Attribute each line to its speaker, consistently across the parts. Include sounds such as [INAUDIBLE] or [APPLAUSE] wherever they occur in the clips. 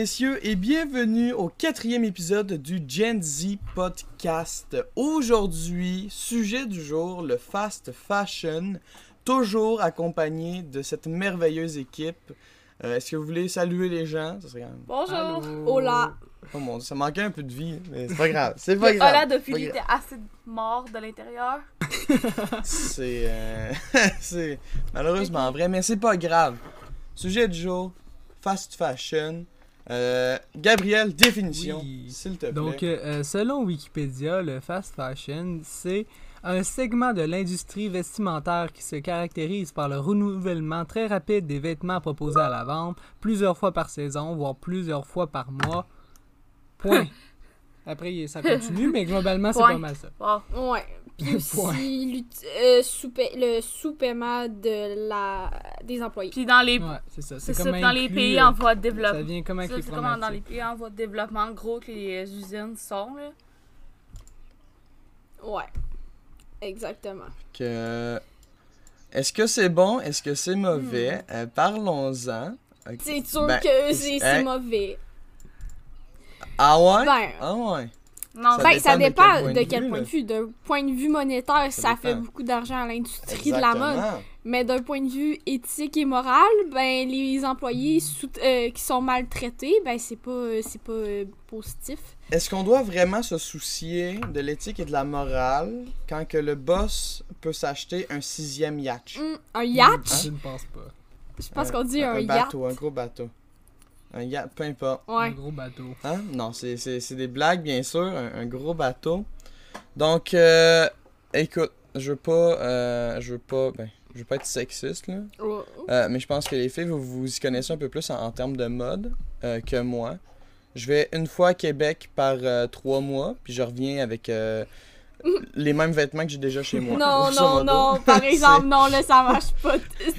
Speaker 1: Messieurs et bienvenue au quatrième épisode du Gen Z Podcast. Aujourd'hui, sujet du jour, le fast fashion, toujours accompagné de cette merveilleuse équipe. Euh, Est-ce que vous voulez saluer les gens? Ça serait quand même-
Speaker 2: Bonjour.
Speaker 1: Allô?
Speaker 2: Hola.
Speaker 1: Oh mon dieu, ça manquait un peu de vie, mais c'est pas grave. C'est pas grave.
Speaker 2: Hola de Philly était assez mort de l'intérieur.
Speaker 1: C'est. euh, [LAUGHS] c'est malheureusement vrai, mais c'est pas grave. Sujet du jour fast fashion. Euh, Gabriel, définition,
Speaker 3: Oui.
Speaker 1: s'il te plaît.
Speaker 3: Donc, euh, selon Wikipédia, le fast fashion, c'est un segment de l'industrie vestimentaire qui se caractérise par le renouvellement très rapide des vêtements proposés à la vente, plusieurs fois par saison, voire plusieurs fois par mois. Point. [LAUGHS] Après, ça continue, mais globalement, c'est pas mal ça.
Speaker 2: Wow.
Speaker 4: Ouais. Puis [LAUGHS] aussi euh, le sous-paiement de la des employés.
Speaker 2: Puis dans les,
Speaker 3: Ouais, c'est ça.
Speaker 2: c'est ça,
Speaker 3: comme
Speaker 2: dans les pays
Speaker 3: euh,
Speaker 2: en voie de
Speaker 3: Ça
Speaker 2: développement.
Speaker 3: vient comme avec
Speaker 2: Ça,
Speaker 3: les
Speaker 2: C'est comment dans les pays en voie de développement gros que les euh, usines sont. Là.
Speaker 4: Ouais. Exactement.
Speaker 1: Que... Est-ce que c'est bon? Est-ce que c'est mauvais?
Speaker 2: Hmm.
Speaker 1: Euh, Parlons-en. Ok.
Speaker 4: C'est sûr
Speaker 1: Ben,
Speaker 4: que c'est c'est
Speaker 1: hein?
Speaker 4: mauvais.
Speaker 1: Ah ouais?
Speaker 4: Ben,
Speaker 1: Ah ouais.
Speaker 2: Non,
Speaker 1: Ça
Speaker 4: ben,
Speaker 1: dépend
Speaker 4: ça
Speaker 1: de quel point
Speaker 4: de
Speaker 1: de
Speaker 4: quel
Speaker 1: vue,
Speaker 4: point
Speaker 1: là.
Speaker 4: de vue. D'un point de vue monétaire,
Speaker 1: Ça
Speaker 4: ça, fait beaucoup d'argent à l'industrie de la mode. Mais d'un point de vue éthique et moral, ben les employés sous- euh, qui sont maltraités, ben c'est pas euh, c'est pas euh, positif.
Speaker 1: Est-ce qu'on doit vraiment se soucier de l'éthique et de la morale quand que le boss peut s'acheter un sixième yacht?
Speaker 4: Hum, un yacht,
Speaker 3: Je ne pense pas.
Speaker 4: je pense
Speaker 1: Un-
Speaker 4: qu'on dit un, yacht.
Speaker 1: bateau, un gros bateau. Un yacht, peu importe.
Speaker 3: Un gros bateau.
Speaker 1: Hein? Non, c'est- c'est c'est des blagues, bien sûr. Un, un gros bateau. Donc, euh, écoute, je veux pas. euh, je veux pas. Ben, je veux pas être sexiste, là.
Speaker 4: Oh.
Speaker 1: Euh, mais je pense que les filles, vous vous y connaissez un peu plus en, en termes de mode euh, que moi. Je vais une fois à Québec par euh, trois mois, puis je reviens avec euh, [LAUGHS] les mêmes vêtements que j'ai déjà chez moi.
Speaker 4: Non, [LAUGHS] non, non. Par [LAUGHS] exemple, non, là, ça marche pas.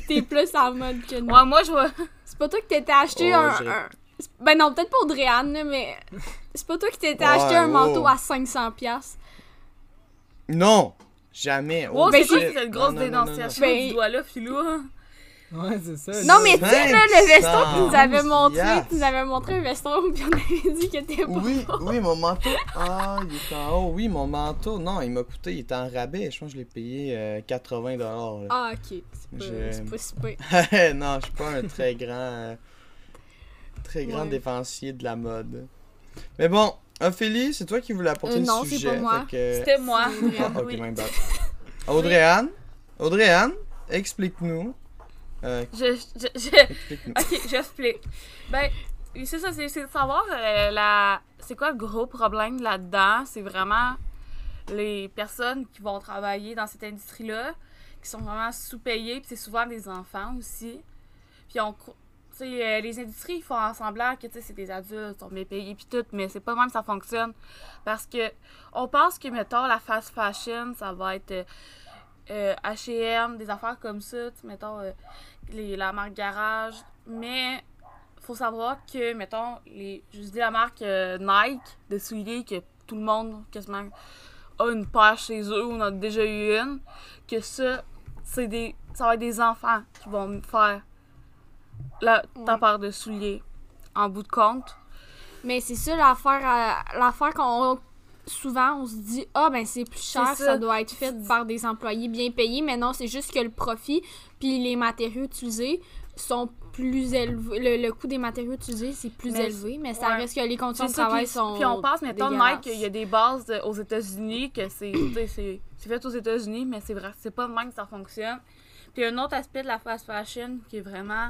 Speaker 4: T'es plus en mode que nous.
Speaker 2: Ouais, moi, je vois.
Speaker 4: C'est pas toi qui t'étais acheté
Speaker 1: Oh,
Speaker 4: un, Ben non, peut-être pas Audrey-Anne, là, mais... [LAUGHS] C'est pas toi qui t'étais acheté un
Speaker 1: oh.
Speaker 4: manteau à 500$. piastres.
Speaker 1: Non! Jamais!
Speaker 2: Wow,
Speaker 4: ben,
Speaker 2: c'est cette grosse
Speaker 1: Non, non, non, non, non.
Speaker 2: dénonciation du doigt-là, [LAUGHS] Philou? hein?
Speaker 3: Ouais, c'est ça.
Speaker 4: Non, mais tu sais, là, le veston
Speaker 1: 500
Speaker 4: qu'ils nous avait montré, tu nous avais montré un veston, puis on avait dit que t'es pas...
Speaker 1: Oui, oui, mon manteau. [LAUGHS] Ah, il est en haut. Oui, mon manteau. Non, il m'a coûté, il était en rabais. Je pense que je l'ai payé euh, 80 dollars.
Speaker 4: Ah, ok. C'est pas, c'est super. [LAUGHS]
Speaker 1: non, je suis pas un très grand euh, très grand
Speaker 4: Ouais.
Speaker 1: défensier de la mode. Mais bon, Ophélie, c'est toi qui voulais apporter
Speaker 4: Euh,
Speaker 1: le
Speaker 4: non, c'est
Speaker 1: sujet.
Speaker 4: pas moi.
Speaker 1: fait que-
Speaker 2: C'était moi.
Speaker 1: Ah, ok,
Speaker 2: Oui.
Speaker 1: my bad. [LAUGHS] Audrey-Anne, Audrey-Anne, explique-nous. Euh,
Speaker 2: Je, je, je-. Ok, j'explique. Ben, c'est ça, c'est de savoir euh, la... c'est quoi le gros problème là-dedans? C'est vraiment les personnes qui vont travailler dans cette industrie-là, qui sont vraiment sous-payées, puis c'est souvent des enfants aussi. Puis on... cro- tu sais, euh, les industries, ils font semblant que c'est des adultes, ils sont bien payés, puis tout, mais c'est pas même que ça fonctionne. Parce que on pense que, mettons, la fast fashion, ça va être euh, H&M, des affaires comme ça, mettons, euh, les, la marque Garage. Mais faut savoir que, mettons, les, je dis la marque euh, Nike de souliers, que tout le monde quasiment a une paire chez eux ou en a déjà eu une, que ça, c'est des, ça va être des enfants qui vont faire la, ta paire de souliers en bout de compte.
Speaker 4: Mais c'est ça l'affaire, euh, l'affaire qu'on souvent on se dit ah ben c'est plus cher, ça. doit être fait par des employés bien payés, mais non c'est juste que le profit puis les matériaux utilisés sont plus élevés, le, le coût des matériaux utilisés c'est plus
Speaker 2: Mais
Speaker 4: élevé, mais ça
Speaker 2: ouais.
Speaker 4: reste que les conditions de travail
Speaker 2: puis-
Speaker 4: sont
Speaker 2: Puis on pense, mettons,
Speaker 4: dégueulasses.
Speaker 2: Nike, il y a des bases aux États-Unis, que c'est fait aux États-Unis, mais c'est vrai, c'est pas de même que ça fonctionne. Puis un autre aspect de la fast fashion qui est vraiment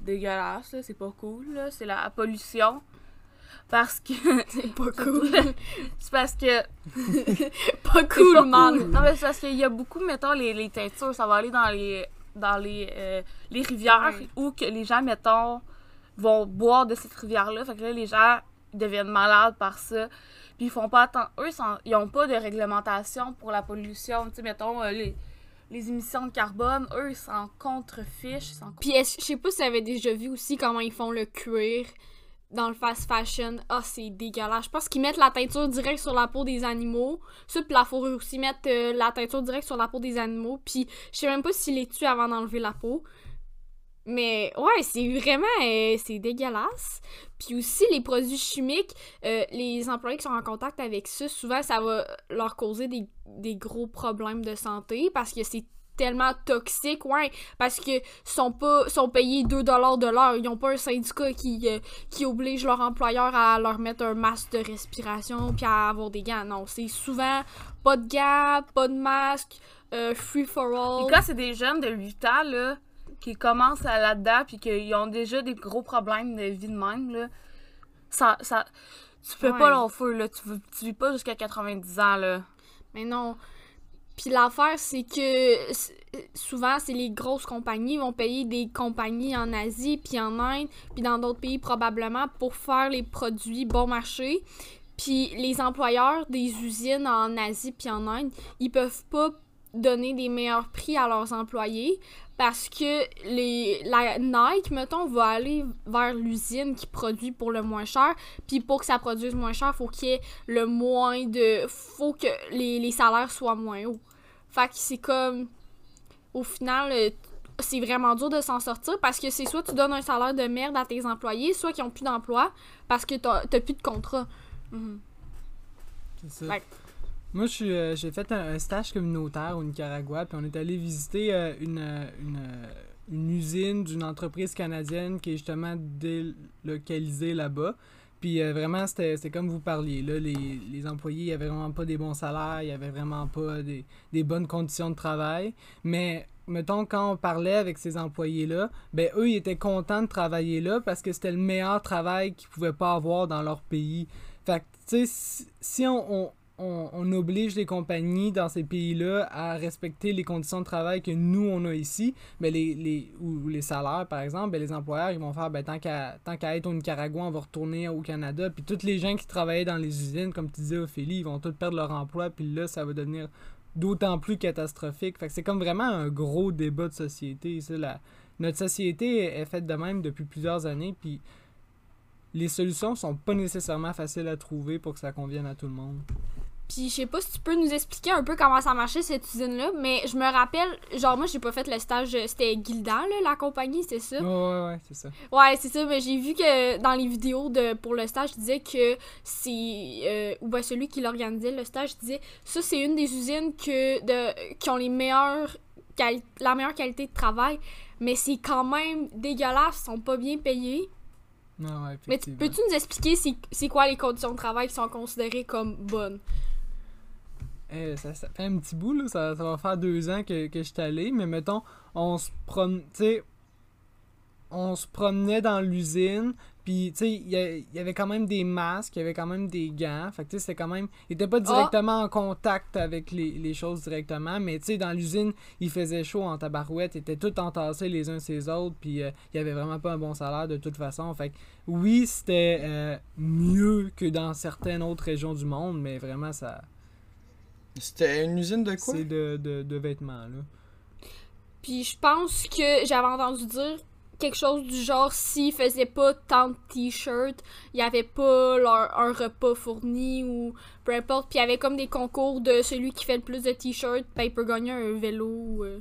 Speaker 2: dégueulasse, là, c'est pas cool, là, c'est la pollution. Parce que.
Speaker 4: c'est pas cool, [LAUGHS]
Speaker 2: c'est parce que. [LAUGHS]
Speaker 4: pas cool
Speaker 2: pas
Speaker 4: man.
Speaker 2: cool. Non, mais c'est parce qu'il y a beaucoup, mettons, les, les teintures, ça va aller dans les, dans les, euh, les rivières
Speaker 4: Ouais.
Speaker 2: où que les gens, mettons, vont boire de cette rivière-là. Fait que là, les gens ils deviennent malades par ça. Puis ils font pas attention. Eux, ils ont pas de réglementation pour la pollution. Tu sais, mettons, euh, les, les émissions de carbone, eux, ils s'en contrefichent.
Speaker 4: Puis je sais pas si vous avez déjà vu aussi comment ils font le cuir dans le fast fashion. Ah, c'est dégueulasse. Je pense qu'ils mettent la teinture direct sur la peau des animaux. Ça, puis la fourrure aussi, mettent euh, la teinture direct sur la peau des animaux. Puis je sais même pas s'ils les tuent avant d'enlever la peau. Mais ouais, c'est vraiment euh, c'est dégueulasse. Puis aussi les produits chimiques, euh, les employés qui sont en contact avec ça, souvent ça va leur causer des, des gros problèmes de santé parce que c'est tellement toxique, ouais, parce que sont pas sont payés 2 dollars de l'heure, ils ont pas un syndicat qui euh, qui oblige leur employeur à leur mettre un masque de respiration puis à avoir des gants. Non, c'est souvent pas de gants, pas de masque, euh, free for all.
Speaker 2: Et quand c'est des jeunes de 8 ans, là, qui commencent à là-dedans, puis qu'ils ont déjà des gros problèmes de vie de même, là, ça, ça, tu peux
Speaker 4: Ouais.
Speaker 2: pas leur feu, là. Tu, tu vis pas jusqu'à 90 ans, là.
Speaker 4: Mais non. Puis l'affaire, c'est que souvent, c'est les grosses compagnies vont payer des compagnies en Asie, puis en Inde, puis dans d'autres pays probablement pour faire les produits bon marché. Puis les employeurs des usines en Asie puis en Inde, ils peuvent pas donner des meilleurs prix à leurs employés parce que les la Nike mettons va aller vers l'usine qui produit pour le moins cher puis pour que ça produise moins cher faut qu'il y ait le moins de faut que les, les salaires soient moins hauts fait que c'est comme au final euh, c'est vraiment dur de s'en sortir parce que c'est soit tu donnes un salaire de merde à tes employés soit qu'ils ont plus d'emploi parce que t'as t'as plus de contrat
Speaker 3: C'est ça.
Speaker 4: Ouais.
Speaker 3: Moi, je suis, euh, j'ai fait un, un stage communautaire au Nicaragua, puis on est allé visiter une, une, euh, une usine d'une entreprise canadienne qui est justement délocalisée là-bas. Puis euh, vraiment, c'était comme vous parliez. Là, les, les employés, avait vraiment pas des bons salaires, il n'y avait vraiment pas des, des bonnes conditions de travail. Mais mettons, quand on parlait avec ces employés-là, ben eux, ils étaient contents de travailler là parce que c'était le meilleur travail qu'ils pouvaient pas avoir dans leur pays. Fait que, tu sais, si, on, on, oblige les compagnies dans ces pays-là à respecter les conditions de travail que nous, on a ici, ben les, les, ou les salaires, par exemple, ben les employeurs, ils vont faire, ben tant qu'à qu'à être au Nicaragua, on va retourner au Canada. Puis tous les gens qui travaillaient dans les usines, comme tu disais, Ophélie, ils vont tous perdre leur emploi. Puis là, ça va devenir d'autant plus catastrophique. Fait que c'est comme vraiment un gros débat de société. Ça, la... Notre société est est faite de même depuis plusieurs années, puis les solutions sont pas nécessairement faciles à trouver pour que ça convienne à tout le monde.
Speaker 4: Puis je sais pas si tu peux nous expliquer un peu comment ça marchait cette usine-là, mais je me rappelle, genre moi j'ai pas fait le stage, c'était Gildan, là, la compagnie, c'est ça?
Speaker 3: Ouais, ouais, ouais, c'est ça.
Speaker 4: Ouais, c'est ça, mais j'ai vu que dans les vidéos de pour le stage, il disait que c'est euh, ou ben celui qui l'organisait le stage disait ça c'est une des usines que de qui ont les meilleures la meilleure qualité de travail, mais c'est quand même dégueulasse, ils sont pas bien payés.
Speaker 3: Ouais, ouais,
Speaker 4: Mais peux-tu nous expliquer c'est quoi les conditions de travail qui sont considérées comme bonnes?
Speaker 3: Ça, ça fait un petit bout, là. Ça, ça va faire deux ans que, que je suis allé, mais mettons, on se promenait, on se promenait dans l'usine, puis, tu sais, il y, avait quand même des masques, il y avait quand même des gants, fait que, tu sais, c'était quand même, il était pas directement en contact avec les, les choses directement, mais, tu sais, dans l'usine, il faisait chaud en tabarouette, ils étaient tous entassés les uns ces autres, puis euh, il y avait vraiment pas un bon salaire de toute façon, fait que, oui, c'était euh, mieux que dans certaines autres régions du monde, mais vraiment, ça...
Speaker 1: C'était une usine de quoi?
Speaker 3: C'est de, de, de vêtements, là.
Speaker 4: Puis je pense que j'avais entendu dire quelque chose du genre s'ils faisaient pas tant de t-shirts, il y avait pas leur, un repas fourni ou peu importe. Puis il y avait comme des concours de celui qui fait le plus de t-shirts, ben il peut gagner un vélo ou euh,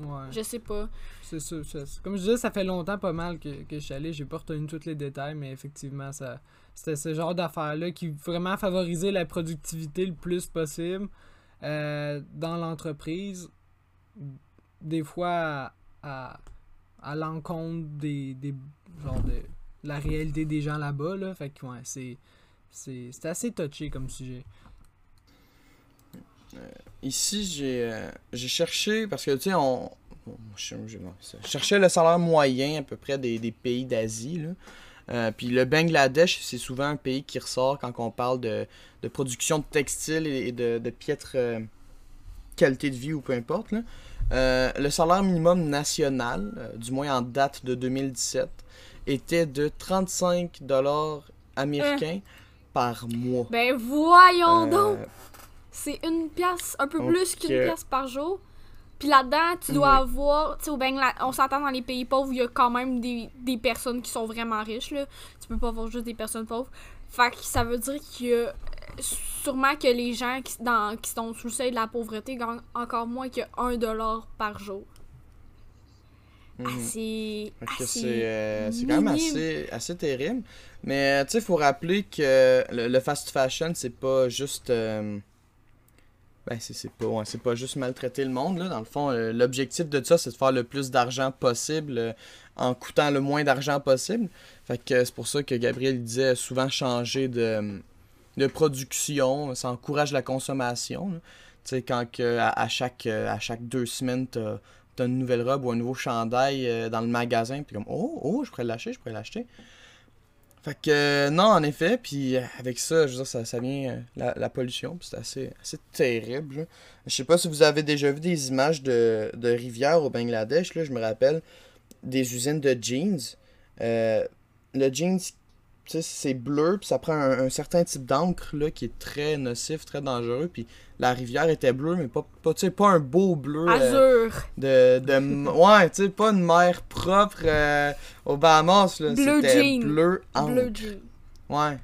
Speaker 3: Ouais.
Speaker 4: je sais pas.
Speaker 3: C'est c'est- Comme je disais, ça fait longtemps pas mal que, que je suis allé. J'ai pas retenu tous les détails, mais effectivement, ça c'était ce genre d'affaires-là qui vraiment favorisait la productivité le plus possible euh, dans l'entreprise. Des fois à, à, l'encontre des, des genre de la réalité des gens là-bas. Là. Fait que ouais, c'est. C'est c'est assez touché comme sujet.
Speaker 1: Ici, j'ai euh, j'ai cherché, parce que tu sais, on. cherchais le salaire moyen à peu près des, des pays d'Asie. là. Euh, puis le Bangladesh, c'est souvent un pays qui ressort quand on parle de, de production de textiles et, de, de piètre euh, qualité de vie ou peu importe. là. Euh, le salaire minimum national, du moins en date de 2017, était de 35 dollars américains par mois.
Speaker 4: Ben voyons donc! C'est une pièce, un peu
Speaker 1: donc,
Speaker 4: plus qu'une pièce par jour? Puis là-dedans, tu dois
Speaker 1: Oui.
Speaker 4: avoir, tu sais, au on s'entend dans les pays pauvres, il y a quand même des, des personnes qui sont vraiment riches, là. Tu peux pas avoir juste des personnes pauvres. Fait que ça veut dire qu'il y a sûrement que les gens qui, dans, qui sont sous le seuil de la pauvreté gagnent encore moins que 1$ dollar par jour. Assez. Assez
Speaker 1: c'est euh, c'est quand même assez, assez terrible. Mais tu sais, il faut rappeler que le, le fast fashion, c'est pas juste. euh, ben, c'est pas, ouais, pas juste maltraiter le monde. Là. Dans le fond, euh, l'objectif de ça, c'est de faire le plus d'argent possible euh, en coûtant le moins d'argent possible. Fait que euh, c'est pour ça que Gabriel disait souvent changer de, de production. Ça encourage la consommation. Tu sais, quand à, chaque, à chaque deux semaines, t'as t'as une nouvelle robe ou un nouveau chandail dans le magasin, puis comme oh oh je pourrais l'acheter, je pourrais l'acheter. Fait que euh, non en effet, puis euh, avec ça, je veux dire ça, vient euh, la, la pollution, c'est assez assez terrible. Je sais pas si vous avez déjà vu des images de, de rivières au Bangladesh là, je me rappelle des usines de jeans. Le jeans c'est bleu, puis ça prend un, un certain type d'encre là qui est très nocif, très dangereux, puis la rivière était bleue, mais pas, pas, tu sais, pas un beau bleu. euh,
Speaker 4: Azur.
Speaker 1: de, de m- [LAUGHS] ouais tu sais pas une mer propre euh, aux Bahamas là
Speaker 4: Bleu
Speaker 1: c'était
Speaker 4: jean.
Speaker 1: bleu encre.
Speaker 4: Bleu jean.
Speaker 1: ouais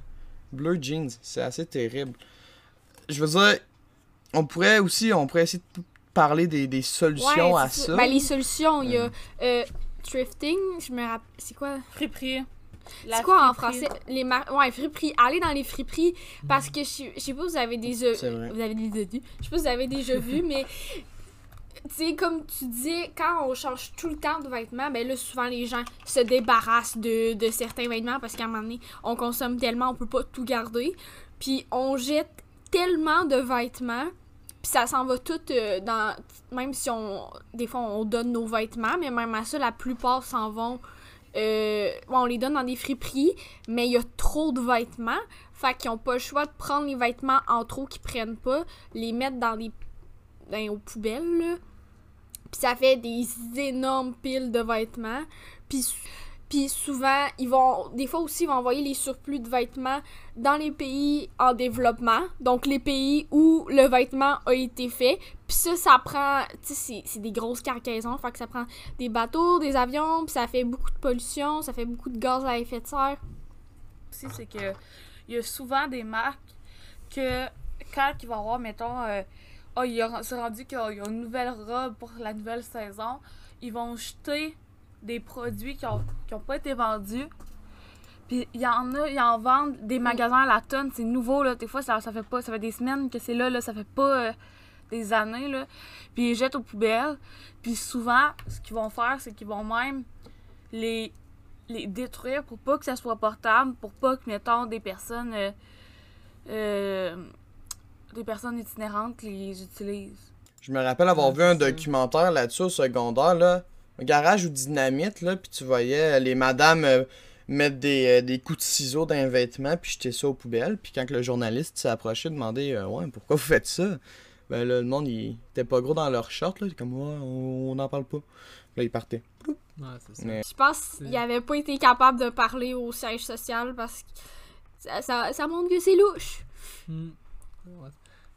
Speaker 1: bleu jeans c'est assez terrible je veux dire on pourrait aussi on pourrait essayer de parler des, des solutions
Speaker 4: Ouais,
Speaker 1: à ça
Speaker 4: Ben, les solutions, il y a euh, thrifting, je me rappelle. C'est quoi?
Speaker 2: Friperie.
Speaker 4: C'est quoi en français? Les mar... Ouais, friperies. Allez dans les friperies parce que je sais- je sais pas, vous avez des.
Speaker 1: c'est vrai
Speaker 4: Vous avez des Je sais pas si vous avez déjà vu, mais. Tu sais, comme tu dis, quand on change tout le temps de vêtements, ben là, souvent les gens se débarrassent de, de certains vêtements parce qu'à un moment donné, on consomme tellement, on peut pas tout garder. Puis on jette tellement de vêtements, puis ça s'en va tout euh, dans. Même si on. Des fois, on donne nos vêtements, mais même à ça, la plupart s'en vont. Euh, on les donne dans des friperies, mais il y a trop de vêtements. Fait qu'ils ont pas le choix de prendre les vêtements en trop qu'ils prennent pas, les mettre dans des. dans- aux poubelles. Puis ça fait des énormes piles de vêtements. Puis, puis souvent, ils vont. Des fois aussi, ils vont envoyer les surplus de vêtements dans les pays en développement. Donc, les pays où le vêtement a été fait. Ça, ça prend. Tu sais, c'est- des grosses cargaisons. Fait que ça prend des bateaux, des avions. Puis ça fait beaucoup de pollution. Ça fait beaucoup de gaz à effet de serre.
Speaker 2: aussi, c'est que il y a souvent des marques que quand il va avoir, mettons, euh, oh, il c'est rendu qu'il y a une nouvelle robe pour la nouvelle saison, ils vont jeter des produits qui ont, qui ont pas été vendus. Puis il y en a, ils en vendent des magasins à la tonne, c'est nouveau là, des fois ça, ça fait pas ça fait des semaines que c'est là là, ça fait pas euh, des années là. Puis ils les jettent aux poubelles. Puis souvent ce qu'ils vont faire, c'est qu'ils vont même les les détruire pour pas que ça soit portable, pour pas que, mettons, des personnes euh, euh, des personnes itinérantes les utilisent.
Speaker 1: je me rappelle avoir vu un documentaire là-dessus au secondaire là un garage ou dynamite là puis tu voyais les madames euh, mettre des, des coups de ciseaux dans les vêtements puis jeter ça aux poubelles puis quand le journaliste s'est approché demandé euh, ouais pourquoi vous faites ça ben là le monde il était pas gros dans leur short là comme ouais on n'en parle pas là il partait
Speaker 3: Ouais, c'est ça.
Speaker 1: Mais-
Speaker 4: Je pense qu'il avait pas été capable de parler au siège social parce que ça, ça, ça montre que c'est louche.
Speaker 3: Hmm. Ouais.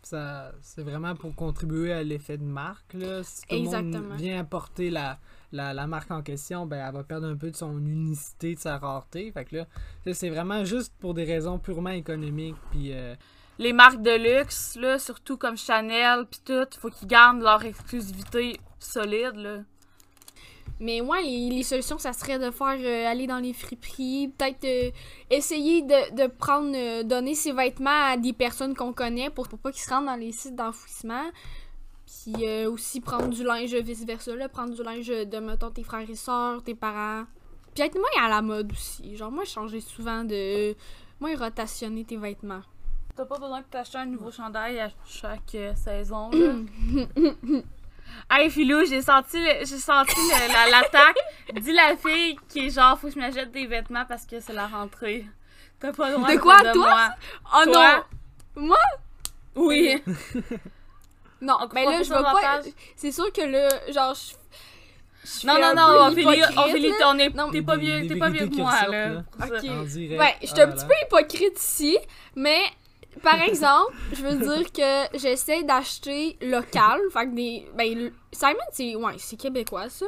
Speaker 3: Ça, c'est vraiment pour contribuer à l'effet de marque. Là. Si tout le
Speaker 4: Exactement.
Speaker 3: monde vient apporter la, la, la marque en question, ben, elle va perdre un peu de son unicité, de sa rareté. Fait que là, c'est vraiment juste pour des raisons purement économiques. Puis, euh,
Speaker 2: Les marques de luxe, là, surtout comme Chanel pis tout, faut qu'ils gardent leur exclusivité solide, là.
Speaker 4: Mais ouais, les, solutions, ça serait de faire euh, aller dans les friperies, peut-être euh, essayer de, de prendre, euh, donner ses vêtements à des personnes qu'on connaît pour, pour pas qu'ils se rendent dans les sites d'enfouissement. Puis aussi prendre du linge vice-versa, prendre du linge de, mettons, tes frères et sœurs, tes parents. Puis être moins à la mode aussi. Genre, moi, changer souvent de. Moins rotationner tes vêtements.
Speaker 2: T'as pas besoin de t'acheter un nouveau chandail à chaque euh, saison, [COUGHS] là. hey, Philou, j'ai senti, le- j'ai senti le- la- l'attaque. Dis la fille qui est genre, faut que je m'achète des vêtements parce que c'est la rentrée. T'as pas le droit
Speaker 4: De quoi,
Speaker 2: de
Speaker 4: toi?
Speaker 2: moi.
Speaker 4: Oh
Speaker 2: Toi?
Speaker 4: non! Moi?
Speaker 2: Oui. [LAUGHS]
Speaker 4: Non,
Speaker 2: On
Speaker 4: ben là, je vais pas. C'est sûr que là, genre, je. je
Speaker 2: Non,
Speaker 4: fais
Speaker 2: non,
Speaker 4: un
Speaker 2: non,
Speaker 4: peu
Speaker 2: Ophélie,
Speaker 4: hypocrite,
Speaker 2: Ophélie,
Speaker 4: là.
Speaker 2: on est-
Speaker 4: Non,
Speaker 2: t'es pas
Speaker 3: Des-
Speaker 2: mieux,
Speaker 3: des
Speaker 2: t'es pas mieux
Speaker 3: vérités
Speaker 2: que
Speaker 3: qui
Speaker 2: moi,
Speaker 3: ressortent,
Speaker 2: là.
Speaker 3: là.
Speaker 2: pour ça.
Speaker 4: Ok.
Speaker 3: en direct.
Speaker 4: Ouais, je suis
Speaker 3: Ah
Speaker 4: un
Speaker 3: là
Speaker 4: petit
Speaker 3: là.
Speaker 4: peu hypocrite ici, mais par exemple, je veux dire que j'essaie d'acheter local. fait que des. Ben, Simon, c'est. Ouais, c'est québécois, ça.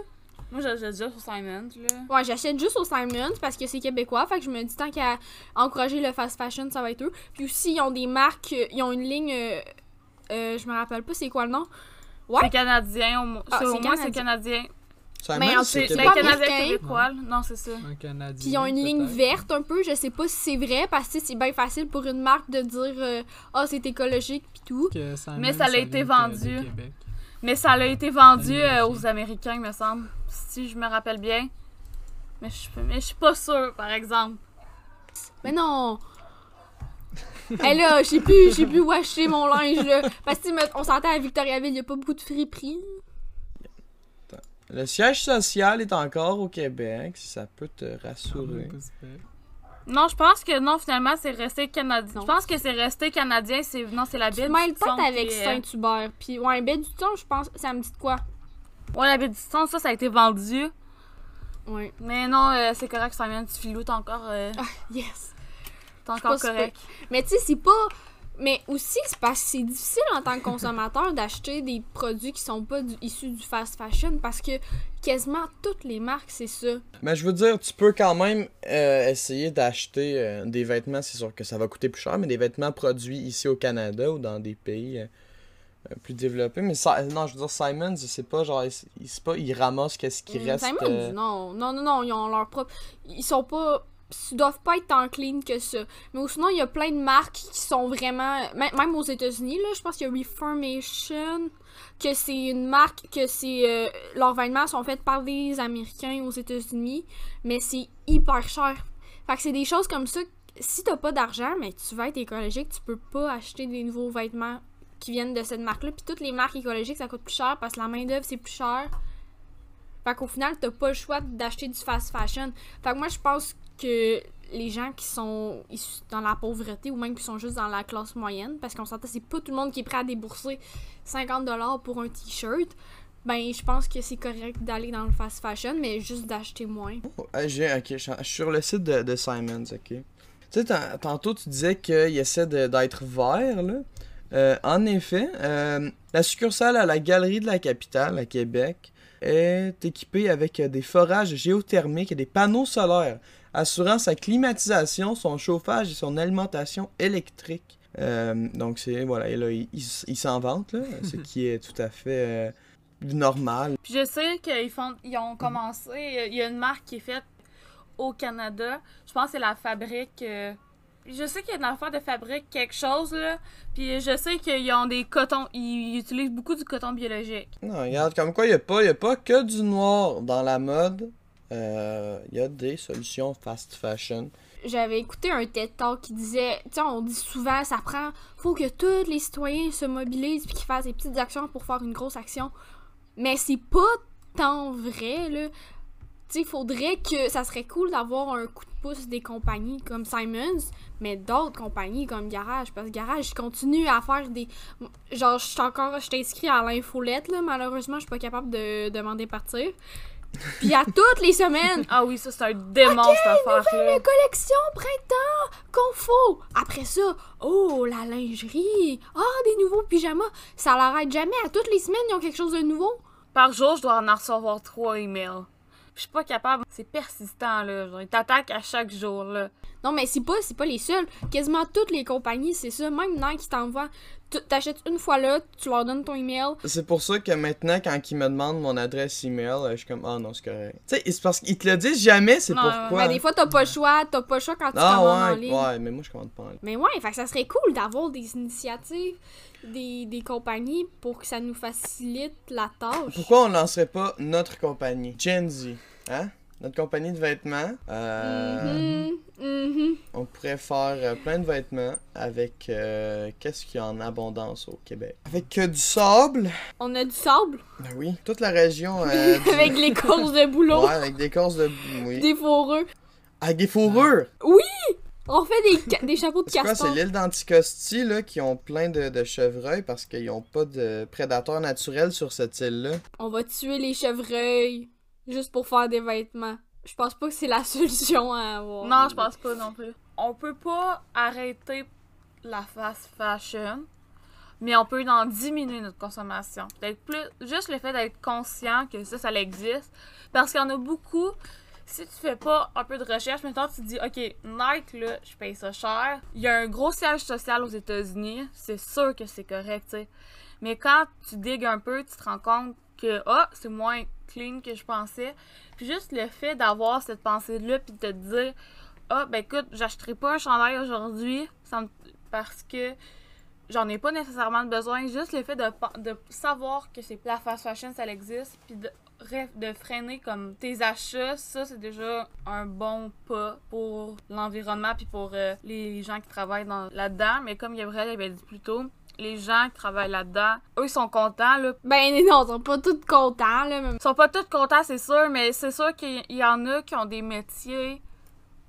Speaker 2: Moi, j'ai déjà sur Simon, là.
Speaker 4: Ouais, j'achète juste au Simons parce que c'est québécois. Fait que je me dis tant qu'à encourager le fast fashion, ça va être eux. Puis aussi, ils ont des marques. Ils ont une ligne. euh, euh, je me rappelle pas c'est quoi le nom. Ouais.
Speaker 2: C'est canadien, au,
Speaker 4: Ah,
Speaker 2: au
Speaker 4: c'est
Speaker 2: canadien.
Speaker 4: Mais en
Speaker 2: C'est québécois, là. Non, c'est ça.
Speaker 3: Un Canadien.
Speaker 4: Puis ils ont une ligne verte un peu, je sais pas si c'est vrai, parce que c'est bien facile pour une marque de dire euh, Ah, c'est écologique pis tout.
Speaker 2: Mais ça l'a été vendu. Mais ça a été vendu euh, aux Américains, me semble. Si je me rappelle bien. Mais je, mais je suis pas sûre, par exemple.
Speaker 4: Mais non! [LAUGHS] Hé là, je sais plus où acheter mon linge là. Parce que on s'entend à Victoriaville, y a pas beaucoup de friperies.
Speaker 1: Le siège social est encore au Québec, si ça peut te rassurer.
Speaker 3: Pas super.
Speaker 2: Non, je pense que non, finalement, c'est resté canadien. Je pense que c'est resté canadien. C'est non, c'est la
Speaker 4: Tu
Speaker 2: baie
Speaker 4: te
Speaker 2: du Thon
Speaker 4: peut-être avec
Speaker 2: qui
Speaker 4: Saint-Hubert. Puis ouais, baie du temps, je pense, ça me dit de quoi?
Speaker 2: Ouais, la baie du Thon, ça, ça a été vendu.
Speaker 4: Ouais.
Speaker 2: Mais non, euh, c'est correct, Simon, tu filoutes encore. euh,
Speaker 4: Ah, yes!
Speaker 2: t'es encore
Speaker 4: pas
Speaker 2: correct.
Speaker 4: Mais tu sais, c'est pas. Mais aussi, c'est parce que c'est difficile en tant que consommateur [LAUGHS] d'acheter des produits qui sont pas du- issus du fast fashion parce que quasiment toutes les marques, c'est ça.
Speaker 1: Mais je veux dire, tu peux quand même euh, essayer d'acheter euh, des vêtements, c'est sûr que ça va coûter plus cher, mais des vêtements produits ici au Canada ou dans des pays euh, plus développés. Mais ça, non, je veux dire, Simons, c'est pas genre, il, il- c'est pas, il ramasse qu'est-ce qui
Speaker 4: Hum,
Speaker 1: reste.
Speaker 4: Simons, non, non, non, non, ils ont leur propre. Ils sont pas. Ils doivent pas être tant clean que ça. Mais sinon, il y a plein de marques qui sont vraiment. mê- Même aux États-Unis, là, je pense qu'il y a Reformation, que c'est une marque, que c'est. euh, leurs vêtements sont faits par des Américains aux États-Unis, mais c'est hyper cher. Fait que c'est des choses comme ça. Si t'as pas d'argent, mais tu vas être écologique, tu peux pas acheter des nouveaux vêtements qui viennent de cette marque-là. Puis toutes les marques écologiques, ça coûte plus cher parce que la main-d'œuvre, c'est plus cher. Fait qu'au final, t'as pas le choix d'acheter du fast fashion. Fait que moi, je pense que les gens qui sont dans la pauvreté ou même qui sont juste dans la classe moyenne, parce qu'on s'entend, c'est pas tout le monde qui est prêt à débourser 50$ pour un t-shirt, ben je pense que c'est correct d'aller dans le fast fashion, mais juste d'acheter moins.
Speaker 1: oh, j'ai- ok, je suis sur le site de, de Simons, ok. Tu sais, tan- tantôt tu disais qu'il essaie d'être vert, là. Euh, en effet, euh, la succursale à la Galerie de la Capitale, à Québec, est équipée avec euh, des forages géothermiques et des panneaux solaires, assurant sa climatisation, son chauffage et son alimentation électrique. Euh, donc, c'est, voilà, et là, il, il s- il s'en vante, là, [LAUGHS] ce qui est tout à fait euh, normal.
Speaker 2: Puis je sais qu'ils font, ils ont commencé. Il y a une marque qui est faite au Canada. Je pense que c'est la fabrique. euh, je sais qu'il y a une affaire de fabrique quelque chose là. Puis je sais qu'ils ont des cotons. Ils utilisent beaucoup du coton biologique.
Speaker 1: Non, regarde, comme quoi, il n'y a, pas- y a pas que du noir dans la mode. Euh, Il y a des solutions fast fashion.
Speaker 4: J'avais écouté un TED Talk qui disait, tu sais, on dit souvent, ça prend, faut que tous les citoyens se mobilisent puis qu'ils fassent des petites actions pour faire une grosse action. Mais c'est pas tant vrai, là. Tu sais, faudrait que, ça serait cool d'avoir un coup de pouce des compagnies comme Simons, mais d'autres compagnies comme Garage, parce que Garage continue à faire des... Genre, je suis encore, je inscrit à l'infolette, là, malheureusement, je suis pas capable de demander partir. Puis à toutes les semaines,
Speaker 2: Ah oui, ça c'est un démon cette affaire-là.
Speaker 4: collection printemps confo. Après ça, oh, la lingerie. Ah, des nouveaux pyjamas. Ça l'arrête jamais. À toutes les semaines, ils ont quelque chose de nouveau.
Speaker 2: Par jour, je dois en recevoir trois emails. Je suis pas capable. C'est persistant là. Genre, ils t'attaquent à chaque jour là.
Speaker 4: Non, mais c'est pas, c'est pas les seuls. Quasiment toutes les compagnies, c'est ça. Même Nike t'envoie. Tu- T'achètes une fois là, tu leur donnes ton email.
Speaker 1: C'est pour ça que maintenant, quand ils me demandent mon adresse email, euh, je suis comme, ah non, c'est correct. Tu sais, c'est parce qu'ils te le disent jamais, c'est pourquoi.
Speaker 4: Mais des fois, t'as pas le choix. T'as pas le choix quand tu
Speaker 1: ah
Speaker 4: commandes en
Speaker 1: ouais,
Speaker 4: ligne.
Speaker 1: ouais, mais moi je commande pas en ligne.
Speaker 4: Mais ouais, fait ça serait cool d'avoir des initiatives des, des compagnies pour que ça nous facilite la tâche.
Speaker 1: Pourquoi on lancerait pas notre compagnie, Gen Z, hein? Notre compagnie de vêtements. Euh,
Speaker 4: Mhm, mhm.
Speaker 1: On pourrait faire euh, plein de vêtements avec euh, qu'est-ce qu'il y a en abondance au Québec? Avec euh, du sable.
Speaker 4: On a du sable?
Speaker 1: Ben oui, toute la région. [LAUGHS] du-
Speaker 4: avec les courses de boulot,
Speaker 1: Ouais, avec des courses de. Oui.
Speaker 4: des fourreux.
Speaker 1: Avec des fourrures?
Speaker 4: On fait des, chapeaux de
Speaker 1: C'est quoi, c'est
Speaker 4: castor.
Speaker 1: l'île d'Anticosti là, qui ont plein de, de chevreuils parce qu'ils ont pas de prédateurs naturels sur cette île-là?
Speaker 4: On va tuer les chevreuils juste pour faire des vêtements. Je pense pas que c'est la [LAUGHS] solution à avoir.
Speaker 2: Non, je pense pas non plus. On peut pas arrêter la fast fashion, mais on peut en diminuer notre consommation. Plus, juste le fait d'être conscient que ça, ça existe. Parce qu'il y en a beaucoup. Si tu fais pas un peu de recherche, maintenant tu te dis, OK, Nike, là, je paye ça cher. Il y a un gros siège social aux États-Unis. C'est sûr que c'est correct, tu sais. Mais quand tu digues un peu, tu te rends compte que ah, c'est moins clean que je pensais. Puis juste le fait d'avoir cette pensée-là, puis de te dire ah, ben écoute, j'achèterai pas un chandail aujourd'hui parce que j'en ai pas nécessairement besoin. Juste le fait de, de savoir que c'est la fast fashion, ça existe, puis de, de freiner comme tes achats, ça c'est déjà un bon pas pour l'environnement puis pour euh, les gens qui travaillent dans- là-dedans. Mais comme Gabriel avait dit plus tôt, les gens qui travaillent là-dedans, eux ils sont contents là.
Speaker 4: Ben non, ils sont pas tous contents, là.
Speaker 2: Ils sont pas tous contents, c'est sûr, mais c'est sûr qu'il y en a qui ont des métiers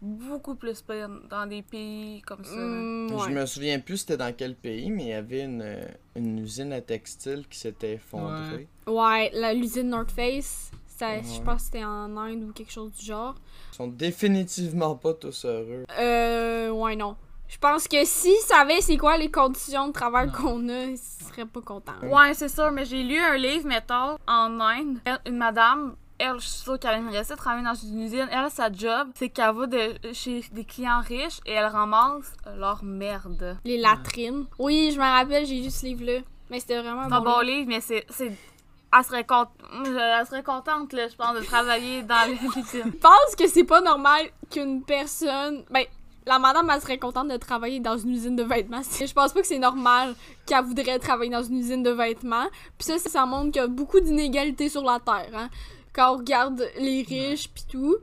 Speaker 2: beaucoup plus pires dans des pays comme ça. là.
Speaker 4: Hmm,
Speaker 1: Je
Speaker 4: ouais.
Speaker 1: me souviens plus c'était dans quel pays, mais il y avait une, une usine à textile qui s'était effondrée.
Speaker 4: Ouais, la- l'usine North Face, ça, je
Speaker 1: Ouais.
Speaker 4: pense que c'était en Inde ou quelque chose du genre.
Speaker 1: Ils sont définitivement pas tous heureux.
Speaker 4: Euh, ouais, non. Je pense que s'ils savaient c'est quoi les conditions de travail qu'on a, ils seraient pas contents.
Speaker 2: Ouais, c'est sûr, mais j'ai lu un livre, mettons, en Inde. Elle- une madame, elle, je suis sûre qu'elle aimerait ça travailler dans une usine. Elle, sa job, c'est qu'elle va de, chez des clients riches et elle ramasse leur merde.
Speaker 4: Les latrines. Oui, je me rappelle, j'ai lu ce livre-là. Mais c'était vraiment
Speaker 2: C'est un
Speaker 4: bon.
Speaker 2: bon
Speaker 4: livre.
Speaker 2: livre, mais c'est. c'est- Elle serait, con- elle serait contente, là, je pense, de travailler dans l'usine. [LAUGHS]
Speaker 4: Je pense que c'est pas normal qu'une personne. Ben, la madame, elle serait contente de travailler dans une usine de vêtements. [LAUGHS] Je pense pas que c'est normal qu'elle voudrait travailler dans une usine de vêtements. Puis ça, ça montre qu'il y a beaucoup d'inégalités sur la Terre. Hein? Quand on regarde les riches puis tout.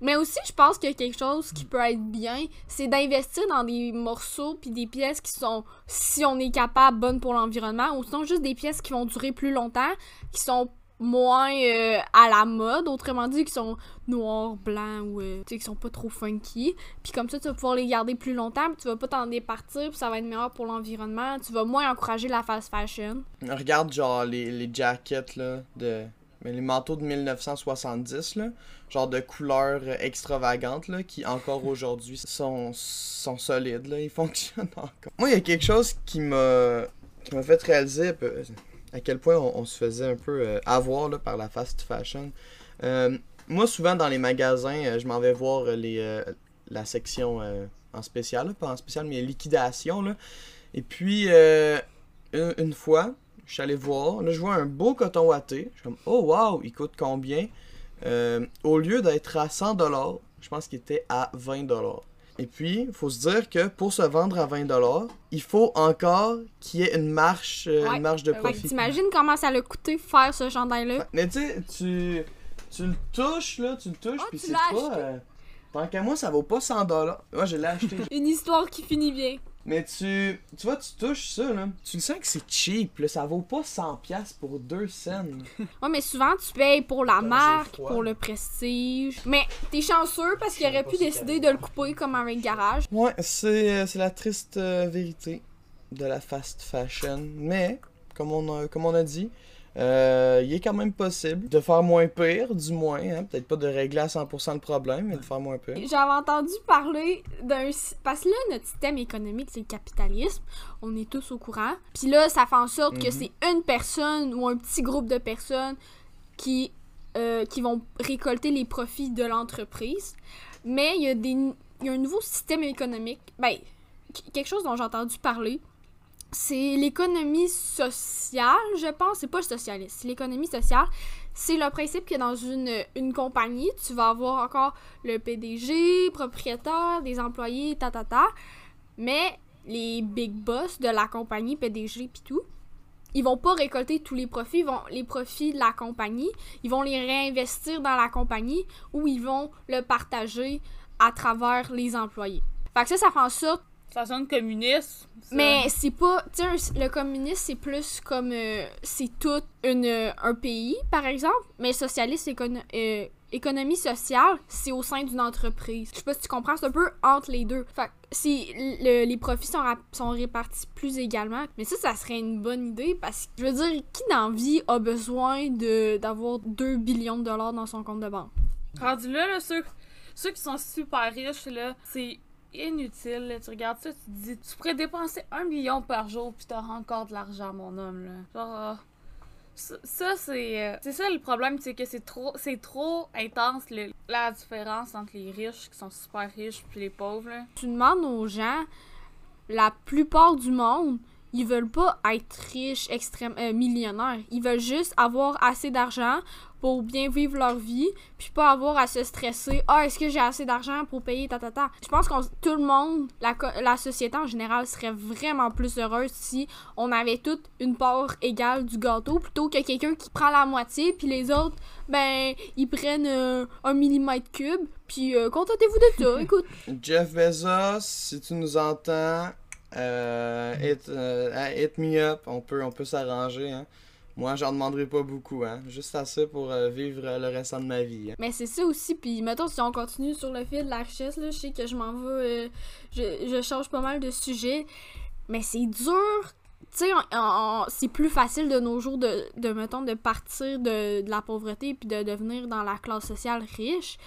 Speaker 4: Mais aussi, je pense que quelque chose qui peut être bien, c'est d'investir dans des morceaux puis des pièces qui sont, si on est capable, bonnes pour l'environnement, ou sinon juste des pièces qui vont durer plus longtemps, qui sont moins euh, à la mode, autrement dit, qui sont noirs, blancs ou euh, qui sont pas trop funky. Puis comme ça, tu vas pouvoir les garder plus longtemps, puis tu vas pas t'en départir, puis ça va être meilleur pour l'environnement. Tu vas moins encourager la fast fashion.
Speaker 1: Regarde genre les, les jackets là de mais les manteaux de 1970 là, genre de couleurs euh, extravagantes là qui encore aujourd'hui sont sont solides là, ils [LAUGHS] fonctionnent encore. Moi, il y a quelque chose qui m'a qui m'a fait réaliser peu, à quel point on, se faisait un peu euh, avoir là, par la fast fashion. Euh, moi, souvent dans les magasins, euh, je m'en vais voir les la section en spécial, pas en spécial, mais liquidation là. Et puis une, fois, je suis allé voir, là je vois un beau coton watté. Je suis comme oh wow, il coûte combien? Au lieu d'être à 100 dollars, je pense qu'il était à 20 dollars. Et puis, il faut se dire que pour se vendre à 20 dollars, il faut encore qu'il y ait une marche, euh,
Speaker 4: Ouais.
Speaker 1: une marge de profit.
Speaker 4: t'imagines comment ça l'a coûté faire ce chandail-là?
Speaker 1: Mais tu sais, tu, tu le touches là, tu le touches,
Speaker 4: Ah,
Speaker 1: puis c'est pas. euh, tant qu'à moi, ça vaut pas 100 dollars. Moi, je l'ai acheté. [LAUGHS]
Speaker 4: Une histoire qui finit bien.
Speaker 1: Mais tu, tu vois, tu touches ça là, tu le sens que c'est cheap là, ça vaut pas 100 pièces pour deux scènes. [LAUGHS]
Speaker 4: Ouais, mais souvent, tu payes pour la marque, pour le prestige. Mais t'es chanceux parce qu'il aurait pu décider de le couper comme avec Garage.
Speaker 1: Ouais, c'est euh, c'est la triste euh, vérité de la fast fashion. Mais, comme on a, comme on a dit, euh, il est quand même possible de faire moins pire, du moins. Hein? Peut-être pas de régler à 100% le problème, mais de faire moins pire.
Speaker 4: J'avais entendu parler d'un... Parce que là, notre système économique, c'est le capitalisme. On est tous au courant. Puis là, ça fait en sorte que
Speaker 1: Mhm.
Speaker 4: c'est une personne ou un petit groupe de personnes qui, euh, qui vont récolter les profits de l'entreprise. Mais il y, a des, il y a un nouveau système économique. Ben, qu- quelque chose dont j'ai entendu parler. C'est l'économie sociale, je pense. C'est pas le socialiste, l'économie sociale. C'est le principe que dans une, une compagnie, tu vas avoir encore le PDG, propriétaire, des employés, ta ta ta. Mais les big boss de la compagnie, PDG pis tout, ils vont pas récolter tous les profits, ils vont les profits de la compagnie, ils vont les réinvestir dans la compagnie ou ils vont le partager à travers les employés. Fait que ça, ça fait en sorte
Speaker 2: Ça sonne communiste. ça.
Speaker 4: mais c'est pas. Tu sais, le communisme, c'est plus comme. euh, c'est tout une, euh, un pays, par exemple. Mais socialiste, euh, économie sociale, c'est au sein d'une entreprise. Je sais pas si tu comprends, c'est un peu entre les deux. Fait que si le- les profits sont, répartis plus également. Mais ça, ça serait une bonne idée parce que, je veux dire, qui dans vie a besoin d'avoir 2 billions de dollars dans son compte de banque?
Speaker 2: Rendu là, là, ceux, ceux qui sont super riches, là, c'est inutile. Tu regardes ça, tu te dis, tu pourrais dépenser un million par jour puis t'auras encore de l'argent, mon homme. Là. Genre, euh, ça, c'est euh, c'est ça le problème, c'est que c'est trop c'est trop intense le- la différence entre les riches qui sont super riches puis les pauvres.
Speaker 4: Tu demandes aux gens, la plupart du monde, ils veulent pas être riches, extrêmes, euh, millionnaires. Ils veulent juste avoir assez d'argent pour bien vivre leur vie, puis pas avoir à se stresser. Ah, est-ce que j'ai assez d'argent pour payer ta ta ta? Je pense que tout le monde, la, la société en général serait vraiment plus heureuse si on avait toute une part égale du gâteau plutôt que quelqu'un qui prend la moitié puis les autres ben ils prennent euh, un millimètre cube puis euh, contentez-vous de ça. [LAUGHS] Écoute,
Speaker 1: Jeff Bezos, si tu nous entends, euh, hit, euh, hit me up, on peut, on peut s'arranger. Hein. Moi, j'en demanderai pas beaucoup, hein. juste assez pour euh, vivre le restant de ma vie. hein.
Speaker 4: Mais c'est ça aussi, puis mettons, si on continue sur le fil de la richesse, là, je sais que je m'en vais, euh, je, je change pas mal de sujet, mais c'est dur, tu sais, c'est plus facile de nos jours de, de mettons, de partir de, de la pauvreté puis de devenir dans la classe sociale riche.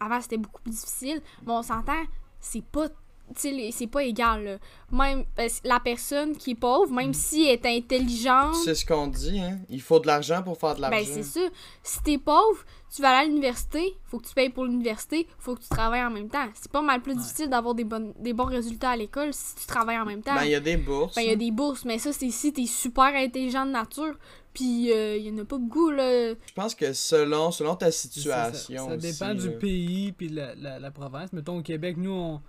Speaker 4: Avant, c'était beaucoup plus difficile, mais on s'entend, c'est pas... c'est pas égal. là. Même euh, la personne qui est pauvre, même si elle est intelligente,
Speaker 1: C'est ce qu'on dit, hein. Il faut de l'argent pour faire de l'argent.
Speaker 4: ben, c'est ça. Si t'es pauvre, tu vas aller à l'université, faut que tu payes pour l'université, faut que tu travailles en même temps. C'est pas mal plus
Speaker 3: Ouais.
Speaker 4: difficile d'avoir des, bonnes, des bons résultats à l'école si tu travailles en même temps.
Speaker 1: Ben, il y a des bourses.
Speaker 4: Ben, il y a des bourses, mais ça, c'est si t'es super intelligent de nature. Puis, euh, il y en a pas beaucoup, là.
Speaker 1: Je pense que selon, selon ta
Speaker 3: ça,
Speaker 1: situation.
Speaker 3: Ça, ça dépend
Speaker 1: aussi,
Speaker 3: du
Speaker 1: là.
Speaker 3: pays puis de la, la, la province. Mettons au Québec, nous, on,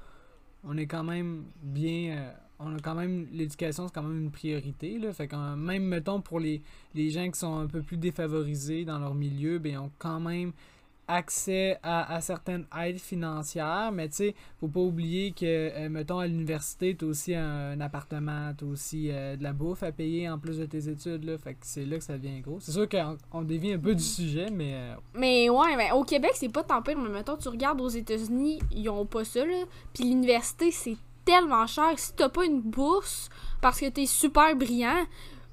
Speaker 3: on est quand même bien. euh, on a quand même. L'éducation, c'est quand même une priorité. Là. Fait euh, même, mettons, pour les, les gens qui sont un peu plus défavorisés dans leur milieu, ben, ils ont quand même accès à, à certaines aides financières. Mais tu sais, faut pas oublier que, euh, mettons, à l'université, tu as aussi un, un appartement, tu as aussi euh, de la bouffe à payer en plus de tes études. Là. Fait que c'est là que ça devient gros. C'est sûr qu'on on dévie un peu du sujet, mais. euh,
Speaker 4: Mais ouais, ben, au Québec, c'est pas tant pire. Mais mettons, tu regardes aux États-Unis, ils ont pas ça, là. Puis l'université, c'est tellement cher. Si t'as pas une bourse parce que t'es super brillant,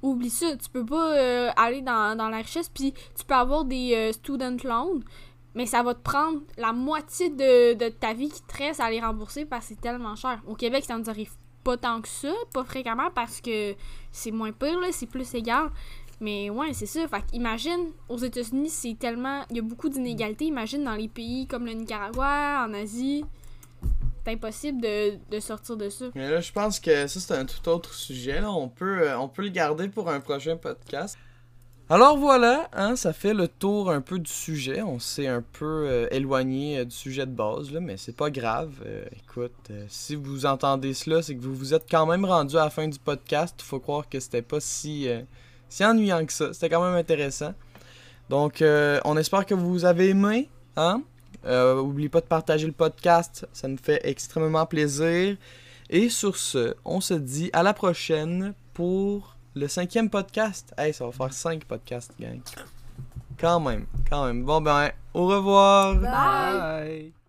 Speaker 4: oublie ça. Tu peux pas euh, aller dans, dans la richesse. Puis tu peux avoir des student loans. Mais ça va te prendre la moitié de, de ta vie qui te reste à les rembourser parce que c'est tellement cher. Au Québec, ça nous arrive pas tant que ça, pas fréquemment parce que c'est moins pire, c'est plus égal. Mais ouais, c'est ça. Fait imagine, aux États-Unis, c'est tellement. Il y a beaucoup d'inégalités. Imagine dans les pays comme le Nicaragua, en Asie. C'est impossible de, de sortir de ça.
Speaker 1: Mais là, je pense que ça, c'est un tout autre sujet. Là. On, peut, euh, on peut le garder pour un prochain podcast. Alors voilà, hein, ça fait le tour un peu du sujet. On s'est un peu euh, éloigné euh, du sujet de base, là, mais c'est pas grave. Euh, écoute, si vous entendez cela, c'est que vous vous êtes quand même rendu à la fin du podcast. Faut croire que c'était pas si, si ennuyant que ça. C'était quand même intéressant. Donc, on espère que vous avez aimé. Hein? N'oubliez pas de partager le podcast, ça nous fait extrêmement plaisir. Et sur ce, on se dit à la prochaine pour le cinquième podcast? Hey, ça va faire cinq podcasts, gang. Quand même, quand même. Bon ben, au revoir.
Speaker 4: Bye.
Speaker 3: Bye.